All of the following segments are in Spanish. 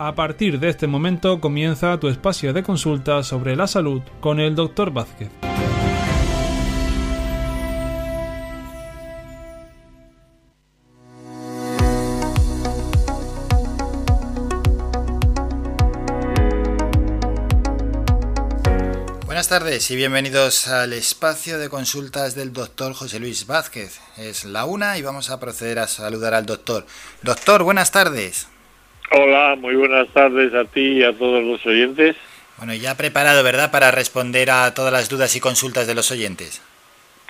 A partir de este momento comienza tu espacio de consulta sobre la salud con el Dr. Vázquez. Buenas tardes y bienvenidos al espacio de consultas del doctor José Luis Vázquez. Es la una y vamos a proceder a saludar al doctor. Doctor, buenas tardes. Hola, muy buenas tardes a ti y a todos los oyentes. Bueno, ya preparado, ¿verdad?, para responder a todas las dudas y consultas de los oyentes.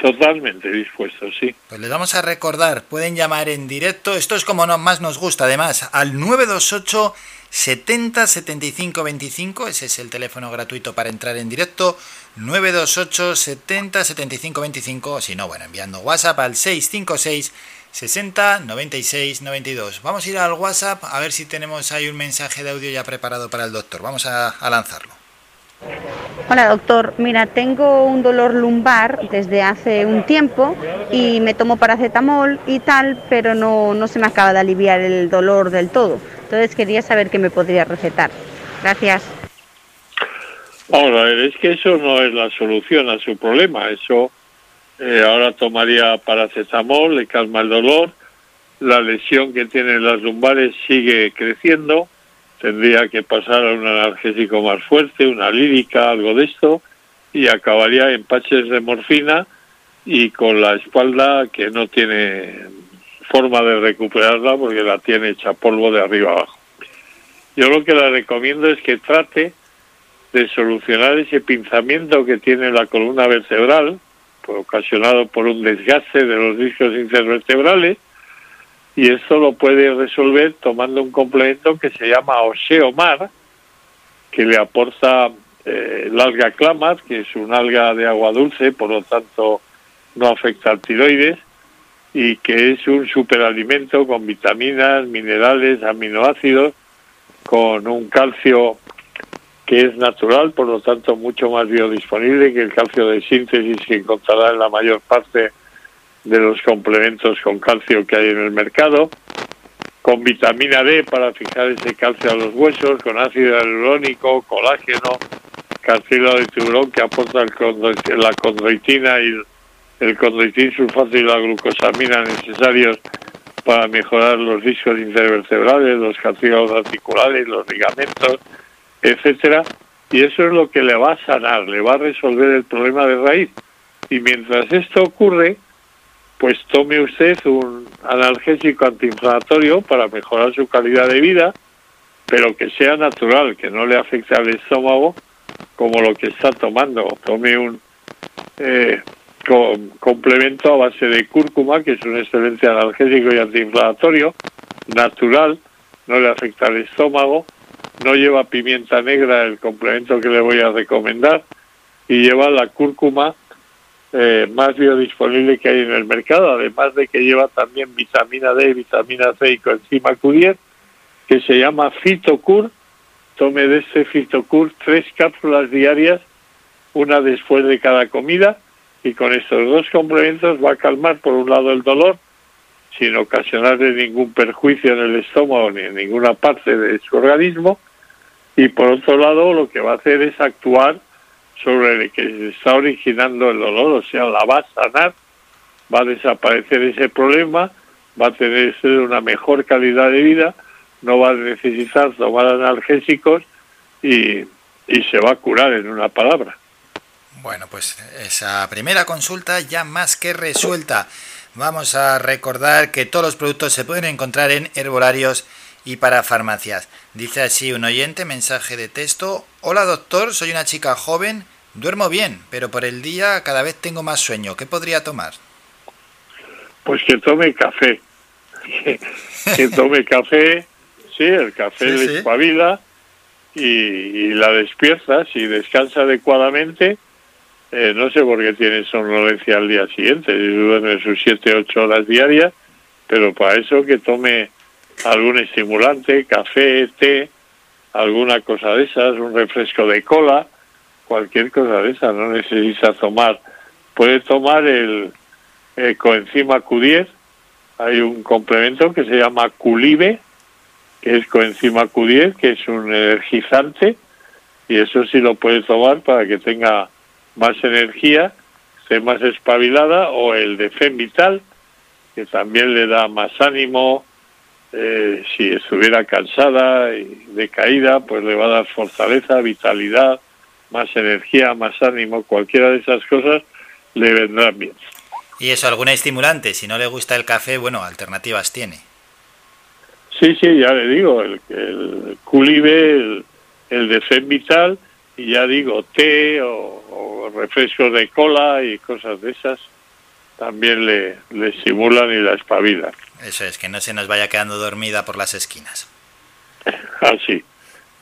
Totalmente dispuesto, sí. Pues les vamos a recordar, pueden llamar en directo, esto es como más nos gusta, además, al 928 70 75 25, ese es el teléfono gratuito para entrar en directo, 928 70 75 25, o si no, bueno, enviando WhatsApp al 656 60 96 92. Vamos a ir al WhatsApp a ver si tenemos ahí un mensaje de audio ya preparado para el doctor. Vamos a, lanzarlo. Hola doctor, mira, tengo un dolor lumbar desde hace un tiempo y me tomo paracetamol y tal, pero no, no se me acaba de aliviar el dolor del todo. Entonces quería saber qué me podría recetar. Gracias. Ahora, es que eso no es la solución a su problema. Eso eh, ahora tomaría paracetamol, le calma el dolor, la lesión que tiene las lumbares sigue creciendo, tendría que pasar a un analgésico más fuerte, una lírica, algo de esto, y acabaría en paches de morfina y con la espalda que no tiene forma de recuperarla porque la tiene hecha polvo de arriba abajo. Yo lo que le recomiendo es que trate de solucionar ese pinzamiento que tiene la columna vertebral, ocasionado por un desgaste de los discos intervertebrales y esto lo puede resolver tomando un complemento que se llama Oseomar, que le aporta eh, el alga clamar, que es un alga de agua dulce, por lo tanto no afecta al tiroides, y que es un superalimento con vitaminas, minerales, aminoácidos, con un calcio que es natural, por lo tanto mucho más biodisponible que el calcio de síntesis que encontrará en la mayor parte de los complementos con calcio que hay en el mercado, con vitamina D para fijar ese calcio a los huesos, con ácido hialurónico, colágeno, cartílago de tiburón que aporta el la condroitina y el condroitin sulfato y la glucosamina necesarios para mejorar los discos intervertebrales, los cartílagos articulares, los ligamentos, etcétera, y eso es lo que le va a sanar, le va a resolver el problema de raíz. Y mientras esto ocurre, pues tome usted un analgésico antiinflamatorio para mejorar su calidad de vida, pero que sea natural, que no le afecte al estómago como lo que está tomando. Tome un eh, complemento a base de cúrcuma, que es un excelente analgésico y antiinflamatorio, natural, no le afecta al estómago, no lleva pimienta negra, el complemento que le voy a recomendar, y lleva la cúrcuma eh, más biodisponible que hay en el mercado, además de que lleva también vitamina D, vitamina C y coenzima Q10, que se llama Fitocur. Tome de este Fitocur tres cápsulas diarias, una después de cada comida, y con estos dos complementos va a calmar por un lado el dolor sin ocasionarle ningún perjuicio en el estómago ni en ninguna parte de su organismo y por otro lado lo que va a hacer es actuar sobre el que se está originando el dolor, o sea, la va a sanar, va a desaparecer ese problema, va a tener una mejor calidad de vida, no va a necesitar tomar analgésicos y, y se va a curar en una palabra. Bueno, pues esa primera consulta ya más que resuelta. Vamos a recordar que todos los productos se pueden encontrar en herbolarios y para farmacias. Dice así un oyente, mensaje de texto. Hola doctor, soy una chica joven, duermo bien, pero por el día cada vez tengo más sueño. ¿Qué podría tomar? Pues que tome café. que, tome café, sí, el café le espabila y, la despierta. Si descansa adecuadamente, eh, no sé por qué tiene somnolencia al día siguiente, duerme sus 7, 8 horas diarias, pero para eso que tome algún estimulante, café, té, alguna cosa de esas, un refresco de cola, cualquier cosa de esas, no necesita tomar. Puede tomar el, coenzima Q10, hay un complemento que se llama Culibe, que es coenzima Q10, que es un energizante, y eso sí lo puede tomar para que tenga más energía, esté más espabilada, o el de Vital, que también le da más ánimo, eh, si estuviera cansada y decaída, pues le va a dar fortaleza, vitalidad, más energía, más ánimo, cualquiera de esas cosas le vendrán bien. ¿Y eso, alguna estimulante? Si no le gusta el café, bueno, alternativas tiene. Sí, sí, ya le digo, el, el Culibe, el, de Fen Vital, y ya digo, té o, o refrescos de cola y cosas de esas, también le, le estimulan y la espabilan. Eso es, que no se nos vaya quedando dormida por las esquinas. Así.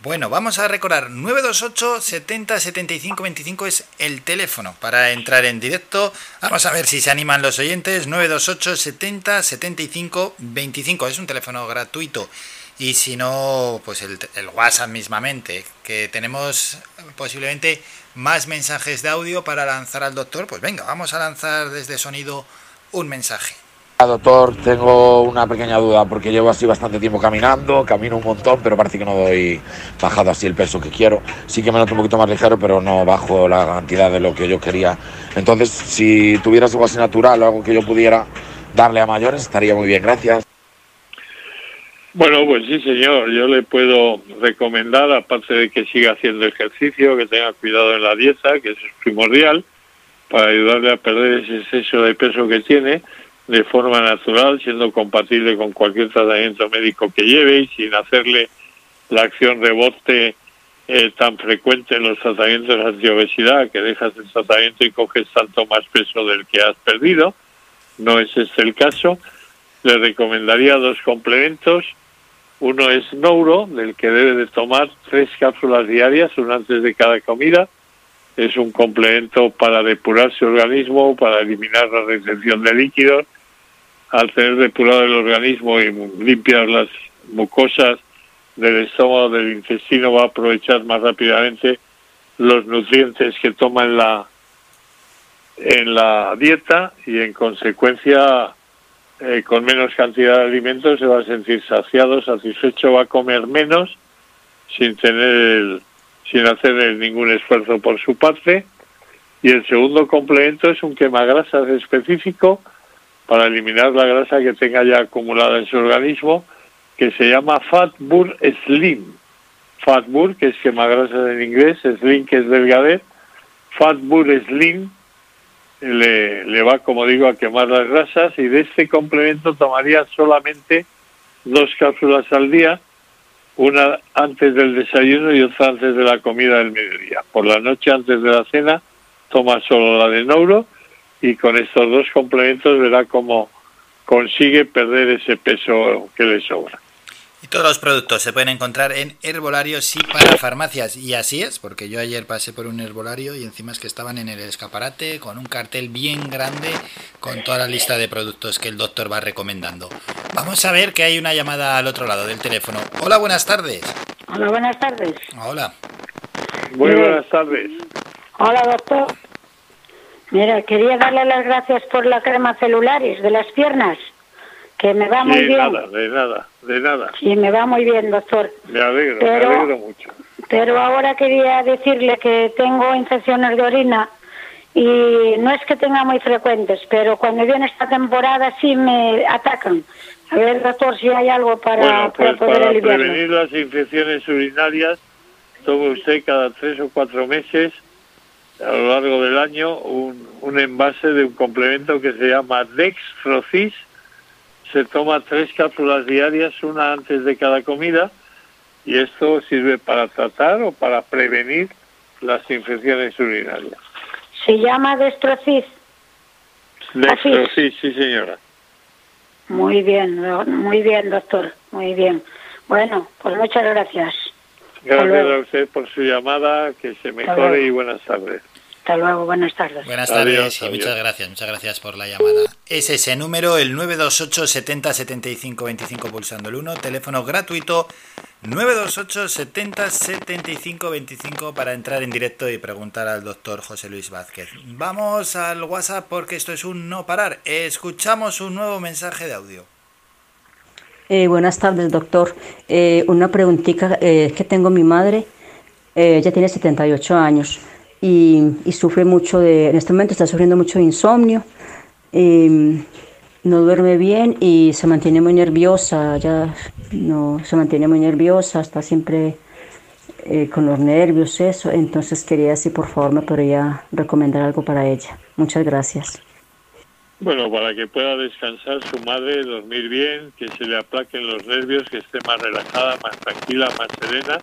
Bueno, vamos a recordar 928 70 75 25 es el teléfono para entrar en directo. Vamos a ver si se animan los oyentes. 928 70 75 25 es un teléfono gratuito. Y si no, pues el, el WhatsApp mismamente, que tenemos posiblemente más mensajes de audio para lanzar al doctor. Pues venga, vamos a lanzar desde sonido un mensaje. Doctor, tengo una pequeña duda porque llevo así bastante tiempo caminando, camino un montón, pero parece que no doy bajado así el peso que quiero. Sí que me noto un poquito más ligero, pero no bajo la cantidad de lo que yo quería. Entonces, si tuvieras algo así natural algo que yo pudiera darle a mayores, estaría muy bien. Gracias. Bueno, pues sí, señor. Yo le puedo recomendar, aparte de que siga haciendo ejercicio, que tenga cuidado en la dieta, que es primordial, para ayudarle a perder ese exceso de peso que tiene de forma natural, siendo compatible con cualquier tratamiento médico que lleve y sin hacerle la acción rebote eh, tan frecuente en los tratamientos antiobesidad, que dejas el tratamiento y coges tanto más peso del que has perdido. No es este el caso. Le recomendaría dos complementos. Uno es Nouro, del que debe de tomar tres cápsulas diarias, una antes de cada comida. Es un complemento para depurar su organismo, para eliminar la retención de líquidos al tener depurado el organismo y limpiar las mucosas del estómago, del intestino, va a aprovechar más rápidamente los nutrientes que toma en la, en la dieta y en consecuencia eh, con menos cantidad de alimentos se va a sentir saciado, satisfecho, va a comer menos sin tener sin hacer ningún esfuerzo por su parte y el segundo complemento es un quemagrasas específico para eliminar la grasa que tenga ya acumulada en su organismo, que se llama Fat Burn Slim. Fat Burn, que es quema grasas en inglés, Slim, que es delgadez. Fat Burn Slim le, le va, como digo, a quemar las grasas y de este complemento tomaría solamente dos cápsulas al día, una antes del desayuno y otra antes de la comida del mediodía. Por la noche, antes de la cena, toma solo la de Neuro y con estos dos complementos verá cómo consigue perder ese peso que le sobra. Y todos los productos se pueden encontrar en herbolarios y para farmacias. Y así es, porque yo ayer pasé por un herbolario y encima es que estaban en el escaparate con un cartel bien grande con toda la lista de productos que el doctor va recomendando. Vamos a ver que hay una llamada al otro lado del teléfono. Hola, buenas tardes. Hola, buenas tardes. Hola. Muy buenas tardes. Hola, doctor. Mira, quería darle las gracias por la crema celulares de las piernas, que me va muy de bien. nada, de nada, de nada. Sí, me va muy bien, doctor. Me alegro, Pero- me alegro mucho. Pero ahora quería decirle que tengo infecciones de orina y no es que tenga muy frecuentes, pero cuando viene esta temporada sí me atacan. A ver, doctor, si hay algo para, Bueno, pues para poder para aliviarlo. prevenir las infecciones urinarias, tome usted cada tres o cuatro meses, a lo largo del año, un, un envase de un complemento que se llama Dextrocis. Se toma tres cápsulas diarias, una antes de cada comida, y esto sirve para tratar o para prevenir las infecciones urinarias. Se llama Destrocis. Dextrocis, sí señora. Muy bien, muy bien, doctor. Muy bien. Bueno, pues muchas gracias. Gracias a usted por su llamada, que se mejore y buenas tardes. Hasta luego, buenas tardes. Buenas Adiós, tardes y adiós. muchas gracias, muchas gracias por la llamada. Es ese número, el 928 70 75 25 pulsando el 1, teléfono gratuito 928 70 75 25 para entrar en directo y preguntar al doctor José Luis Vázquez. Vamos al WhatsApp porque esto es un no parar. Escuchamos un nuevo mensaje de audio. Eh, buenas tardes, doctor. Eh, una preguntita eh, que tengo mi madre. Eh, ella tiene 78 años y, y sufre mucho de, en este momento está sufriendo mucho de insomnio. Eh, no duerme bien y se mantiene muy nerviosa. Ella no se mantiene muy nerviosa, está siempre eh, con los nervios, eso. Entonces quería si por favor me podría recomendar algo para ella. Muchas gracias. Bueno, para que pueda descansar su madre, dormir bien, que se le aplaquen los nervios, que esté más relajada, más tranquila, más serena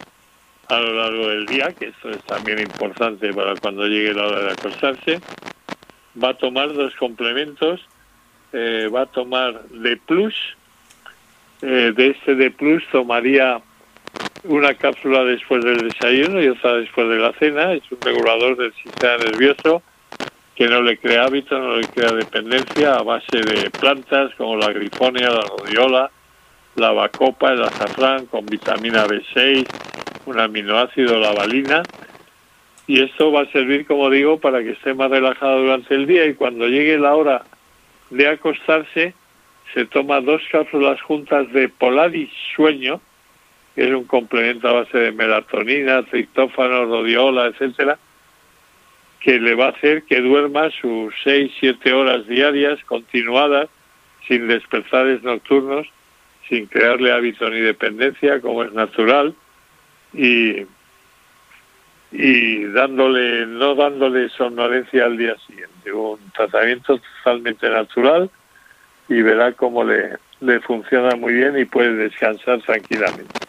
a lo largo del día, que esto es también importante para cuando llegue la hora de acostarse. Va a tomar dos complementos, eh, va a tomar de plus, eh, de este de plus tomaría una cápsula después del desayuno y otra después de la cena, es un regulador del sistema nervioso que no le crea hábito, no le crea dependencia a base de plantas como la grifonia, la rodiola, la bacopa, el azafrán con vitamina B6, un aminoácido, la valina. Y esto va a servir, como digo, para que esté más relajado durante el día y cuando llegue la hora de acostarse, se toma dos cápsulas juntas de Polaris Sueño, que es un complemento a base de melatonina, triptófano, rodiola, etcétera, que le va a hacer que duerma sus 6, 7 horas diarias continuadas, sin despertares nocturnos, sin crearle hábito ni dependencia, como es natural, y, y dándole, no dándole somnolencia al día siguiente. Un tratamiento totalmente natural y verá cómo le, le funciona muy bien y puede descansar tranquilamente.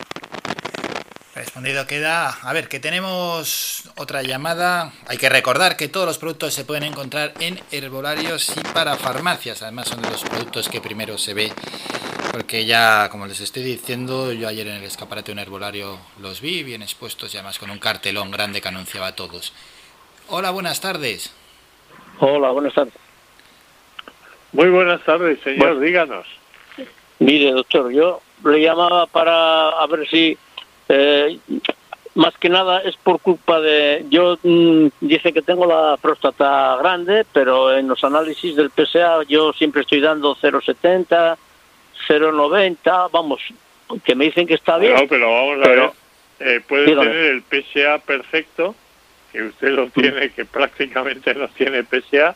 Respondido queda. A ver, que tenemos otra llamada. Hay que recordar que todos los productos se pueden encontrar en herbolarios y para farmacias. Además son de los productos que primero se ve. Porque ya, como les estoy diciendo, yo ayer en el escaparate de un herbolario los vi bien expuestos y además con un cartelón grande que anunciaba a todos. Hola, buenas tardes. Hola, buenas tardes. Muy buenas tardes, señor. Bueno. Díganos. Mire, doctor, yo le llamaba para a ver si, eh, más que nada es por culpa de, yo mm, dice que tengo la próstata grande, pero en los análisis del PSA yo siempre estoy dando 0,70, 0,90, vamos, que me dicen que está bien. No, pero vamos a pero- ver. Eh, puede Dígame. tener el PSA perfecto, que usted lo tiene, que prácticamente no tiene PSA,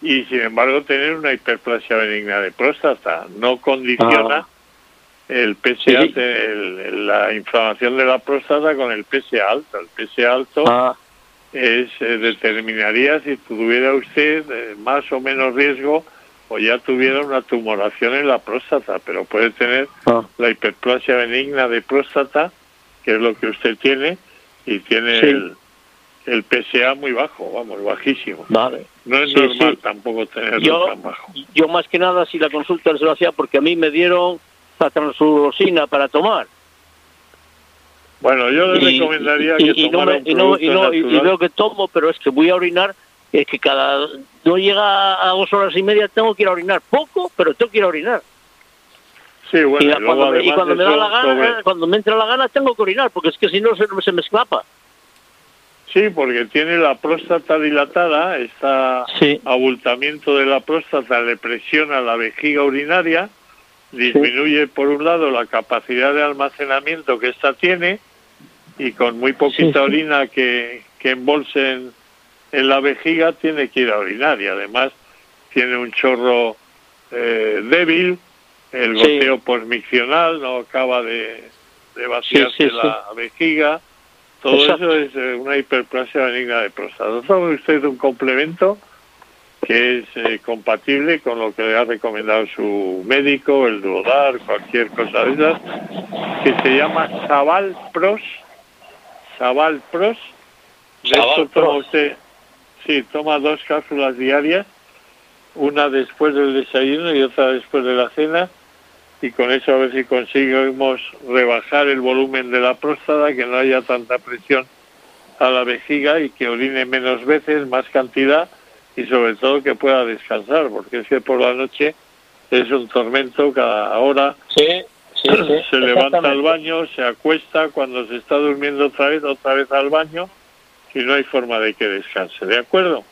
y sin embargo tener una hiperplasia benigna de próstata. No condiciona Ah. el PSA, Sí. el- el- la inflamación de la próstata con el PSA alto. El PSA alto Ah, es eh, determinaría si tuviera usted eh, más o menos riesgo o ya tuviera una tumoración en la próstata, pero puede tener ah, la hiperplasia benigna de próstata, que es lo que usted tiene, y tiene Sí. el, el PSA muy bajo, vamos, bajísimo. vale. No es Sí, normal sí. tampoco tenerlo Yo, tan bajo. yo más que nada si la consulta se lo hacía porque a mí me dieron la transurosina para tomar. Bueno, yo le recomendaría y- que y no tomara me- un y no- y no- veo que tomo, pero es que voy a orinar, es que cada no llega a dos horas y media tengo que ir a orinar. Poco, pero tengo que ir a orinar. Sí, bueno, y, y la- luego cuando, me, y además cuando me eso da la gana, sobre- cuando me entra la gana tengo que orinar, porque es que si no se, se me escapa. Sí, porque tiene la próstata dilatada, está Sí. abultamiento de la próstata le presiona la vejiga urinaria, disminuye por un lado la capacidad de almacenamiento que ésta tiene y con muy poquita orina que, que embolse en, la vejiga tiene que ir a orinar y además tiene un chorro eh, débil, el Sí. goteo posmiccional no acaba de, de vaciarse Sí, sí, la vejiga. Todo Exacto. eso es eh, una hiperplasia benigna de próstata. Tome usted un complemento que es eh, compatible con lo que le ha recomendado su médico, el Duodar, cualquier cosa de esas, que se llama Sabal Pros. Sabal Pros. De Sabal esto toma Pros. usted, sí, toma dos cápsulas diarias, una después del desayuno y otra después de la cena, y con eso a ver si conseguimos rebajar el volumen de la próstata, que no haya tanta presión a la vejiga y que orine menos veces, más cantidad y sobre todo que pueda descansar, porque es que por la noche es un tormento cada hora. Sí, sí, sí, se levanta al baño, se acuesta, cuando se está durmiendo otra vez, otra vez al baño y no hay forma de que descanse, ¿de acuerdo?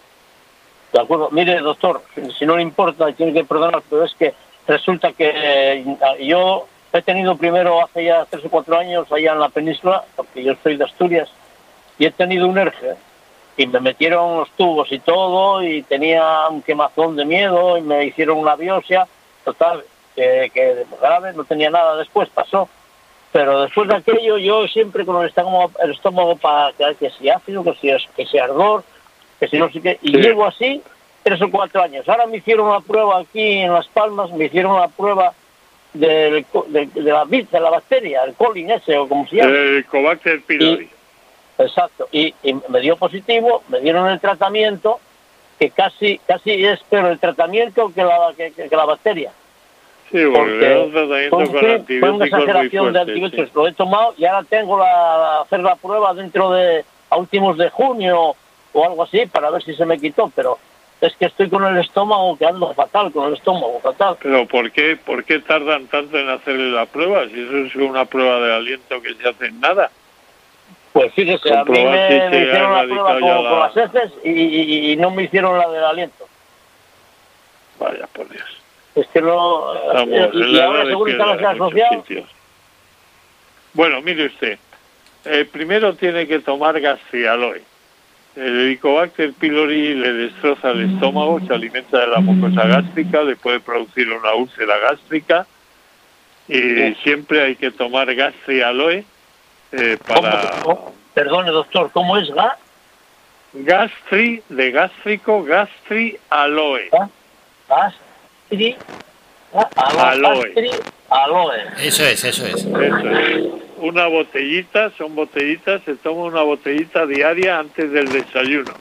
De acuerdo. Mire, doctor, si no le importa, tiene que perdonar, pero es que resulta que eh, yo he tenido primero hace ya tres o cuatro años allá en la península, porque yo soy de Asturias, y he tenido un erge y me metieron los tubos y todo y tenía un quemazón de miedo y me hicieron una biopsia, total, que, que grave, no tenía nada después, pasó. Pero después de aquello yo siempre con el estómago, el estómago para que, que si ácido, que si, que si ardor, que si no sé qué, y Sí. llevo así tres o cuatro años. Ahora me hicieron una prueba aquí en Las Palmas, me hicieron una prueba del de, de la, de la bacteria, el colin ese o como se llama. El Cobacter pylori. Exacto, y, y me dio positivo, me dieron el tratamiento, que casi casi es peor el tratamiento que la, que, que- que la bacteria. Sí, porque fue, tratamiento un- con una exageración de antibióticos, lo he tomado y ahora tengo la hacer la prueba dentro de a últimos de junio o algo así para ver si se me quitó, pero es que estoy con el estómago que ando fatal, con el estómago fatal. Pero ¿por qué, ¿por qué tardan tanto en hacerle la prueba? Si eso es una prueba de aliento que se hace en nada. Pues fíjese, a mí me, me hicieron la prueba con, ya con la- las heces y, y- y no me hicieron la del aliento. Vaya, por Dios. Es que no... Estamos y, en y la ahora sitios. Bueno, mire usted. eh, primero tiene que tomar gastrialoe. El Helicobacter pylori le destroza el estómago, se alimenta de la mucosa gástrica, le puede producir una úlcera gástrica y siempre hay que tomar gastrialoe eh, para ¿cómo? Perdone, doctor, ¿cómo es GA? gastri de gástrico gastrialoe. Gastri... Aloe. Aloe. Eso es, eso es. Eso es. Una botellita, son botellitas, se toma una botellita diaria antes del desayuno.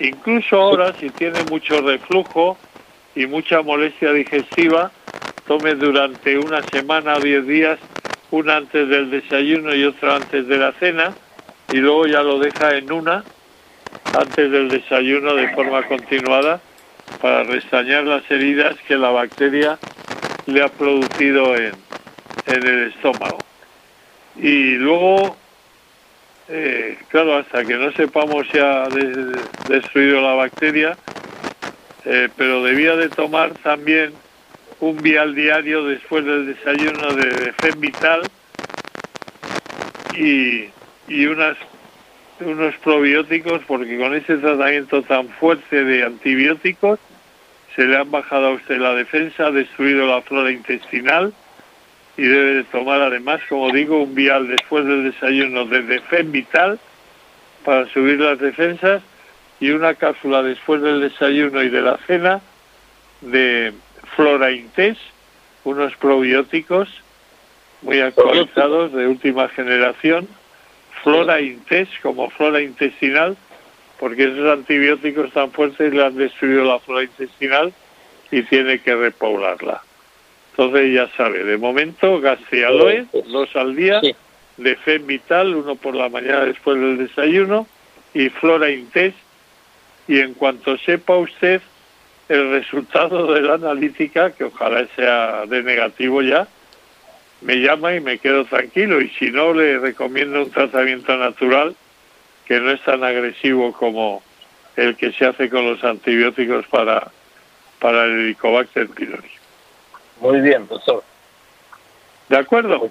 Incluso ahora, si tiene mucho reflujo y mucha molestia digestiva, tome durante una semana o diez días una antes del desayuno y otra antes de la cena y luego ya lo deja en una antes del desayuno de forma continuada para restañar las heridas que la bacteria le ha producido en, en el estómago. Y luego, eh, claro, hasta que no sepamos si ha de- destruido la bacteria, eh, pero debía de tomar también un vial diario después del desayuno de Fem Vital y, y unas, unos probióticos, porque con ese tratamiento tan fuerte de antibióticos se le han bajado a usted la defensa, ha destruido la flora intestinal y debe de tomar además, como digo, un vial después del desayuno de Defem Vital para subir las defensas y una cápsula después del desayuno y de la cena de Flora Intes, unos probióticos muy actualizados de última generación, Flora Intes como flora intestinal, porque esos antibióticos tan fuertes le han destruido la flora intestinal y tiene que repoblarla. Entonces ya sabe, de momento gastrialoe, dos al día, de Fem Vital, uno por la mañana después del desayuno, y Flora Intes, y en cuanto sepa usted el resultado de la analítica, que ojalá sea de negativo ya, me llama y me quedo tranquilo, y si no, le recomiendo un tratamiento natural que no es tan agresivo como el que se hace con los antibióticos para, para el Helicobacter pylori. Muy bien, doctor. ¿De acuerdo?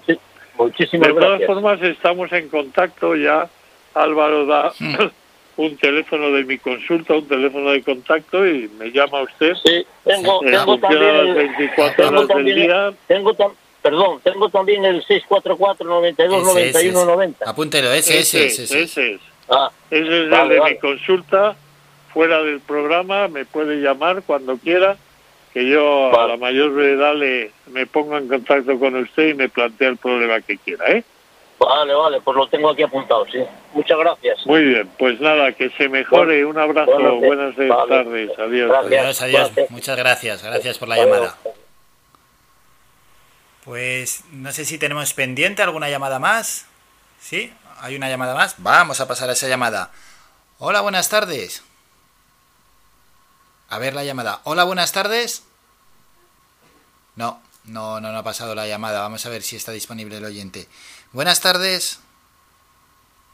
muchísimas de todas gracias. formas, estamos en contacto ya. Álvaro da un teléfono de mi consulta, un teléfono de contacto y me llama usted. Sí, tengo, Eh, tengo funciona también, las 24 tengo horas del también- día. tengo perdón, tengo también el 644 92 Ese, ese, 91 ese. 90. Apúntelo, ese, ese, ese. ese. ese es. Ah, Ese es Vale, el de vale. mi consulta, fuera del programa, me puede llamar cuando quiera, que yo a la mayor brevedad le, me pongo en contacto con usted y me plantea el problema que quiera, ¿eh? Vale, vale, pues lo tengo aquí apuntado, sí. Muchas gracias. Muy bien, pues nada, que se mejore, un abrazo, Buenas- buenas vale. tardes, adiós. Adiós, adiós. Muchas gracias, gracias por la llamada. Pues no sé si tenemos pendiente alguna llamada más. ¿Sí? ¿Hay una llamada más? Vamos a pasar a esa llamada. Hola, buenas tardes. A ver la llamada. Hola, buenas tardes. No, no, no, no ha pasado la llamada. Vamos a ver si está disponible el oyente. Buenas tardes.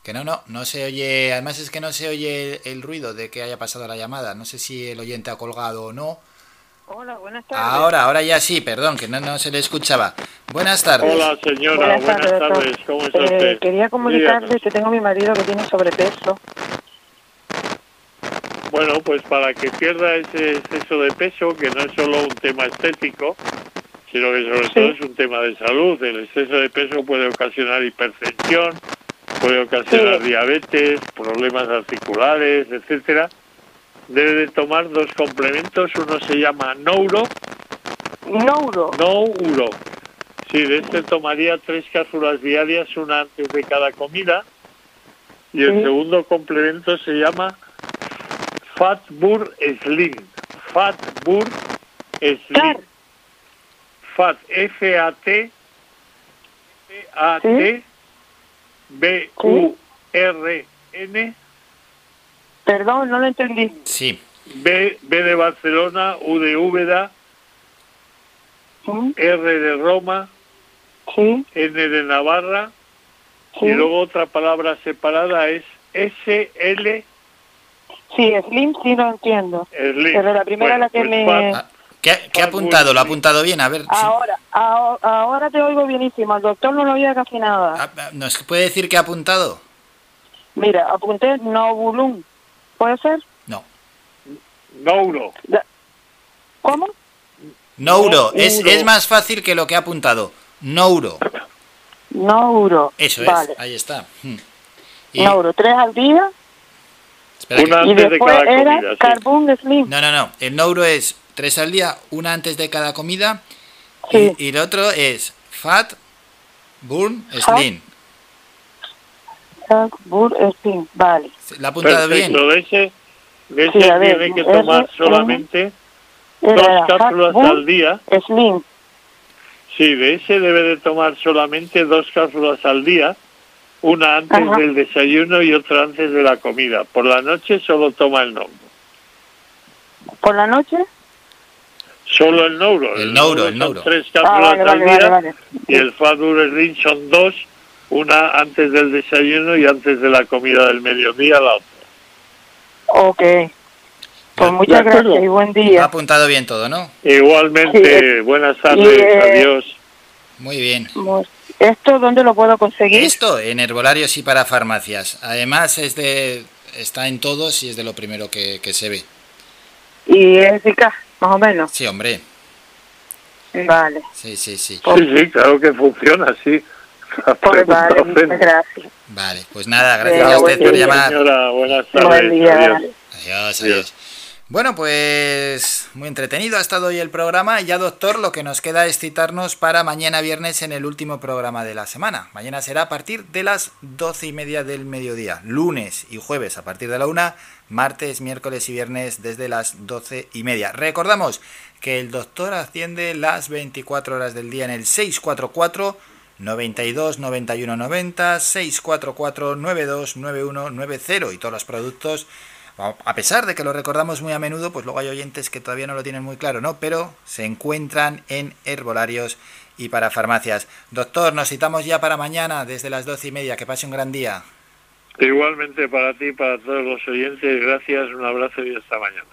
Que no, no, no se oye. Además es que no se oye el, el ruido de que haya pasado la llamada. No sé si el oyente ha colgado o no. Hola, buenas tardes. Ahora, ahora ya sí, perdón, que no, no se le escuchaba. Buenas tardes. Hola señora, buenas, tardes. ¿Cómo está Eh, usted? quería comunicarle Díganos. que tengo a mi marido que tiene sobrepeso. Bueno, pues para que pierda ese exceso de peso, que no es solo un tema estético, sino que sobre todo es un tema de salud. El exceso de peso puede ocasionar hipertensión, puede ocasionar Sí. diabetes, problemas articulares, etcétera. Debe de tomar dos complementos. Uno se llama Nouro. Nouro. Nouro. Sí, de este tomaría tres cápsulas diarias, una antes de cada comida. Y el Sí. segundo complemento se llama Fatbur Slim. Fatbur Slim. Fat, F-A-T, F-A-T, B-U-R-N, Perdón, no lo entendí. Sí. B, B de Barcelona, U de Úbeda, R de Roma, Sí. N de Navarra, Sí. y luego otra palabra separada es S-L Sí, Slim sí lo entiendo. Slim. Pero la primera Bueno, la que pues me... ¿Qué, qué ha apuntado? ¿Lo ha apuntado bien? A ver, sí. Ahora, ahora, ahora te oigo bienísimo. El doctor no lo oía casi nada. ¿nos puede decir qué ha apuntado? Mira, apunté Novulum. ¿Puede ser? No. Nouro. ¿Cómo? Nouro. Es, es más fácil que lo que ha apuntado. Nouro. Nouro. Eso es. Vale. Ahí está. Hmm. Y- Nouro, tres al día. espera que- Una Y antes de después cada era comida, sí. Carbon Slim. No, no, no. El Nouro es tres al día, una antes de cada comida. Sí. Y, y el otro es Fat, Burn, Fat. Slim. Carbon Slim. Vale. ¿La apuntado bien? De ese, de Sí, ese ver, tiene que tomar solamente dos cápsulas al día. Slim. Sí, de ese debe de tomar solamente dos cápsulas al día, una antes Ajá. del desayuno y otra antes de la comida. Por la noche solo toma el Nouro. ¿Por la noche? Solo el Nouro. El Nouro, el son Nouro. tres Ah, cápsulas vale, al vale, día vale, vale. y el Fadur Slim son dos, una antes del desayuno y antes de la comida del mediodía la otra. Ok. Pues muchas gracias y buen Ha día. apuntado bien todo, ¿no? Igualmente, Sí, buenas y, tardes, eh, adiós. Muy bien. ¿Esto dónde lo puedo conseguir? Esto en herbolarios y para farmacias. Además es de está en todos y es de lo primero que, que se ve. Y es eficaz, más o menos. Sí, hombre. Vale. Sí, sí, sí. Sí, sí, claro que funciona, sí. Pues vale, muchas gracias. Vale, pues nada, gracias a usted por día. llamar. Señora, buenas tardes. Buen día. adiós. Adiós, adiós. Bueno, pues muy entretenido ha estado hoy el programa. Ya, doctor, lo que nos queda es citarnos para mañana viernes en el último programa de la semana. Mañana será a partir de las doce y media del mediodía. Lunes y jueves a partir de la una. Martes, miércoles y viernes desde las doce y media. Recordamos que el doctor atiende las 24 horas del día en el 644 92 91 90 644 92 91 90 y todos los productos a pesar de que lo recordamos muy a menudo, pues luego hay oyentes que todavía no lo tienen muy claro, ¿no? Pero se encuentran en herbolarios y para farmacias. Doctor, nos citamos ya para mañana desde las doce y media. Que pase un gran día. Igualmente para ti, para todos los oyentes, gracias, un abrazo y hasta mañana.